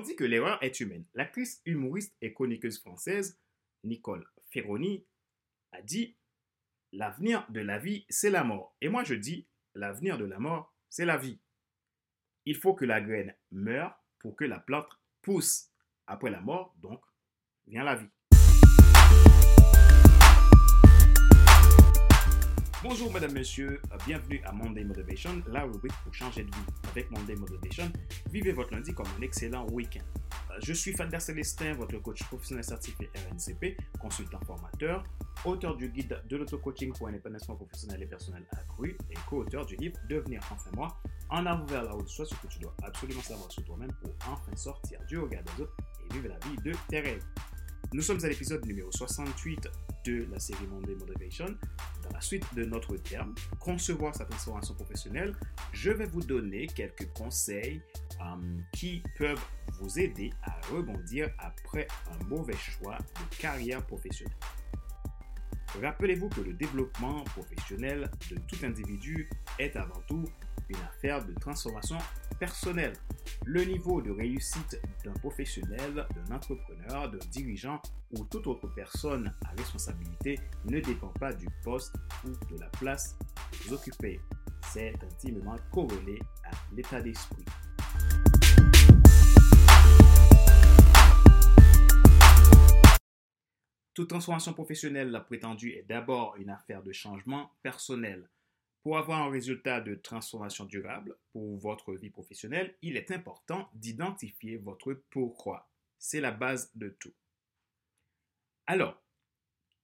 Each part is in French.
On dit que l'erreur est humaine. L'actrice humoriste et chroniqueuse française Nicole Ferroni a dit L'avenir de la vie, c'est la mort. Et moi, je dis L'avenir de la mort, c'est la vie. Il faut que la graine meure pour que la plante pousse. Après la mort, donc, vient la vie. Bonjour mesdames, messieurs, bienvenue à Monday Motivation, la rubrique pour changer de vie. Avec Monday Motivation, vivez votre lundi comme un excellent week-end. Je suis Fader Célestin, votre coach professionnel certifié RNCP, consultant formateur, auteur du guide de l'auto-coaching pour un épanouissement professionnel et personnel accru et co-auteur du livre Devenir enfin moi, en avant vers la haute soit ce que tu dois absolument savoir sur toi-même pour enfin sortir du regard des autres et vivre la vie de tes rêves. Nous sommes à l'épisode numéro 68 de la série Monday Motivation. La suite de notre terme, concevoir sa transformation professionnelle, je vais vous donner quelques conseils euh, qui peuvent vous aider à rebondir après un mauvais choix de carrière professionnelle. Rappelez-vous que le développement professionnel de tout individu est avant tout une affaire de transformation personnelle. Le niveau de réussite d'un professionnel, d'un entrepreneur, d'un dirigeant ou toute autre personne à responsabilité ne dépend pas du poste ou de la place que vous occupez. C'est intimement corrélé à l'état d'esprit. Toute transformation professionnelle, la prétendue, est d'abord une affaire de changement personnel. Pour avoir un résultat de transformation durable pour votre vie professionnelle, il est important d'identifier votre pourquoi. C'est la base de tout. Alors,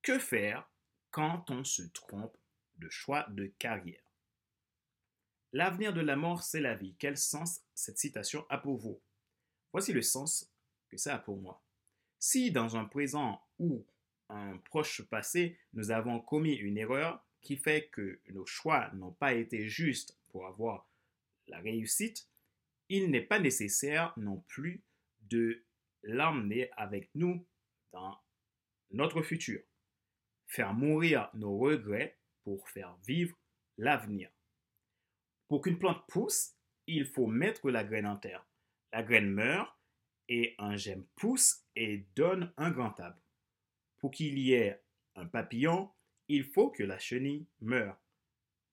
que faire quand on se trompe de choix de carrière? L'avenir de la mort, c'est la vie. Quel sens cette citation a pour vous? Voici le sens que ça a pour moi. Si dans un présent ou un proche passé, nous avons commis une erreur, qui fait que nos choix n'ont pas été justes pour avoir la réussite, il n'est pas nécessaire non plus de l'emmener avec nous dans notre futur. Faire mourir nos regrets pour faire vivre l'avenir. Pour qu'une plante pousse, il faut mettre la graine en terre. La graine meurt et un gemme pousse et donne un grand arbre. Pour qu'il y ait un papillon, il faut que la chenille meure.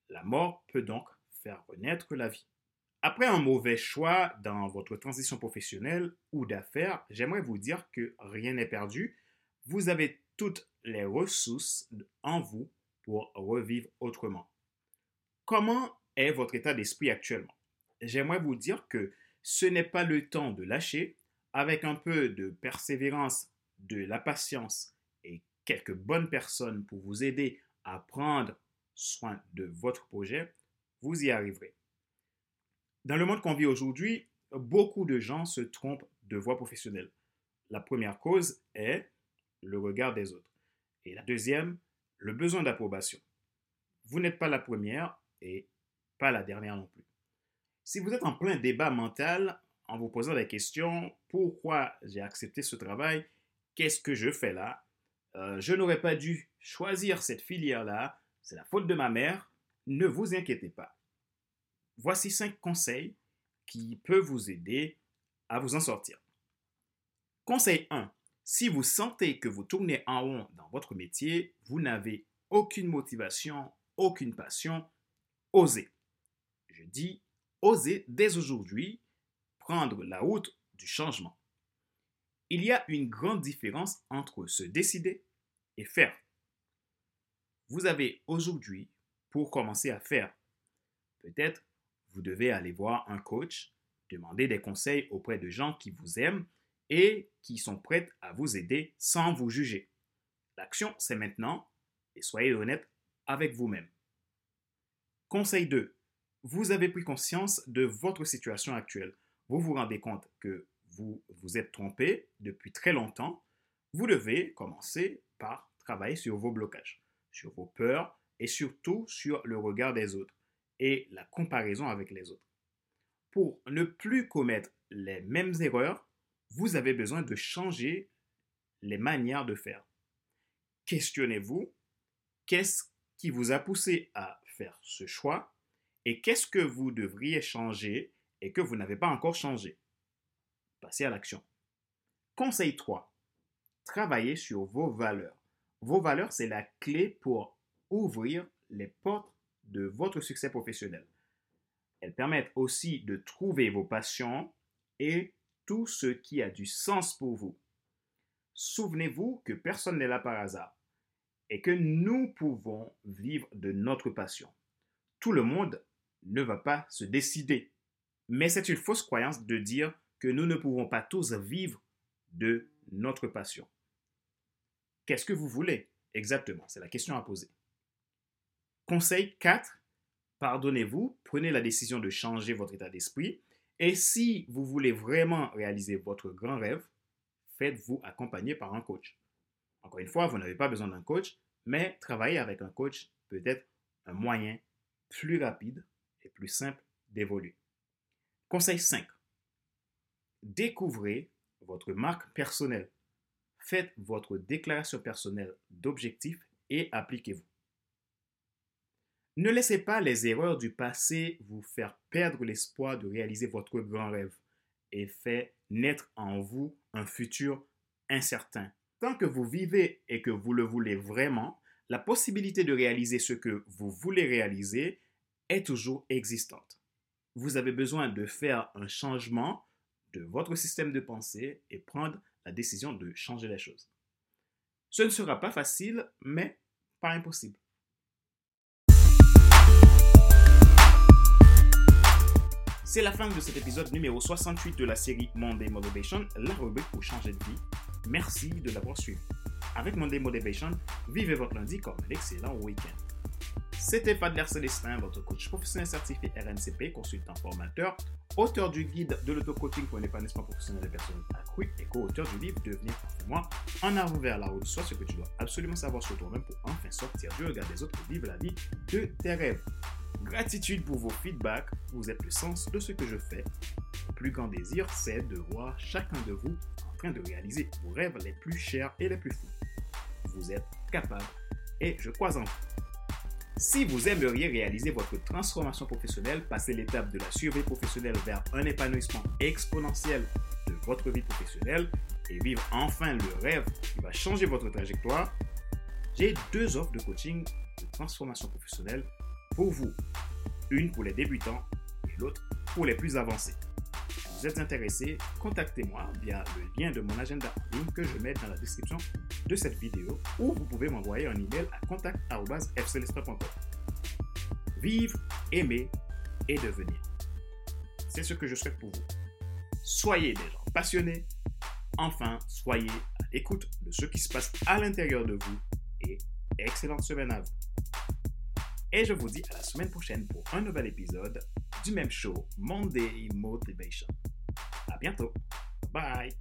La mort peut donc faire renaître la vie. Après un mauvais choix dans votre transition professionnelle ou d'affaires, j'aimerais vous dire que rien n'est perdu. Vous avez toutes les ressources en vous pour revivre autrement. Comment est votre état d'esprit actuellement? J'aimerais vous dire que ce n'est pas le temps de lâcher. Avec un peu de persévérance, de la patience quelques bonnes personnes pour vous aider à prendre soin de votre projet, vous y arriverez. Dans le monde qu'on vit aujourd'hui, beaucoup de gens se trompent de voie professionnelle. La première cause est le regard des autres. Et la deuxième, le besoin d'approbation. Vous n'êtes pas la première et pas la dernière non plus. Si vous êtes en plein débat mental en vous posant la question pourquoi j'ai accepté ce travail, qu'est-ce que je fais là euh, je n'aurais pas dû choisir cette filière-là, c'est la faute de ma mère, ne vous inquiétez pas. Voici cinq conseils qui peuvent vous aider à vous en sortir. Conseil 1. Si vous sentez que vous tournez en rond dans votre métier, vous n'avez aucune motivation, aucune passion, osez. Je dis osez dès aujourd'hui prendre la route du changement. Il y a une grande différence entre se décider et faire. Vous avez aujourd'hui pour commencer à faire. Peut-être vous devez aller voir un coach, demander des conseils auprès de gens qui vous aiment et qui sont prêts à vous aider sans vous juger. L'action, c'est maintenant et soyez honnête avec vous-même. Conseil 2. Vous avez pris conscience de votre situation actuelle. Vous vous rendez compte que vous vous êtes trompé depuis très longtemps, vous devez commencer par travailler sur vos blocages, sur vos peurs et surtout sur le regard des autres et la comparaison avec les autres. Pour ne plus commettre les mêmes erreurs, vous avez besoin de changer les manières de faire. Questionnez-vous, qu'est-ce qui vous a poussé à faire ce choix et qu'est-ce que vous devriez changer et que vous n'avez pas encore changé? Passer à l'action. Conseil 3. Travaillez sur vos valeurs. Vos valeurs, c'est la clé pour ouvrir les portes de votre succès professionnel. Elles permettent aussi de trouver vos passions et tout ce qui a du sens pour vous. Souvenez-vous que personne n'est là par hasard et que nous pouvons vivre de notre passion. Tout le monde ne va pas se décider, mais c'est une fausse croyance de dire que nous ne pouvons pas tous vivre de notre passion. Qu'est-ce que vous voulez exactement? C'est la question à poser. Conseil 4. Pardonnez-vous, prenez la décision de changer votre état d'esprit et si vous voulez vraiment réaliser votre grand rêve, faites-vous accompagner par un coach. Encore une fois, vous n'avez pas besoin d'un coach, mais travailler avec un coach peut être un moyen plus rapide et plus simple d'évoluer. Conseil 5. Découvrez votre marque personnelle. Faites votre déclaration personnelle d'objectifs et appliquez-vous. Ne laissez pas les erreurs du passé vous faire perdre l'espoir de réaliser votre grand rêve et fait naître en vous un futur incertain. Tant que vous vivez et que vous le voulez vraiment, la possibilité de réaliser ce que vous voulez réaliser est toujours existante. Vous avez besoin de faire un changement de votre système de pensée et prendre la décision de changer les choses. Ce ne sera pas facile, mais pas impossible. C'est la fin de cet épisode numéro 68 de la série Monday Motivation, la rubrique pour changer de vie. Merci de l'avoir suivi. Avec Monday Motivation, vivez votre lundi comme un excellent week-end. C'était Fadler Célestin, votre coach professionnel certifié RNCP, consultant formateur, auteur du guide de l'auto-coaching pour un épanouissement professionnel des personnes accrues et co-auteur du livre Devenir moi en avant vers la route, soit ce que tu dois absolument savoir sur toi-même pour enfin sortir du regard des autres et vivre la vie de tes rêves. Gratitude pour vos feedbacks, vous êtes le sens de ce que je fais. Le plus grand désir, c'est de voir chacun de vous en train de réaliser vos rêves les plus chers et les plus fous. Vous êtes capable et je crois en vous. Si vous aimeriez réaliser votre transformation professionnelle, passer l'étape de la survie professionnelle vers un épanouissement exponentiel de votre vie professionnelle et vivre enfin le rêve qui va changer votre trajectoire, j'ai deux offres de coaching de transformation professionnelle pour vous. Une pour les débutants et l'autre pour les plus avancés vous êtes intéressé, contactez-moi via le lien de mon agenda en ligne que je mets dans la description de cette vidéo ou vous pouvez m'envoyer un email à contact.fcelestin.com. Vivre, aimer et devenir. C'est ce que je souhaite pour vous. Soyez des gens passionnés. Enfin, soyez à l'écoute de ce qui se passe à l'intérieur de vous et excellente semaine à vous. Et je vous dis à la semaine prochaine pour un nouvel épisode du même show, Monday Motivation. selamat. Bye.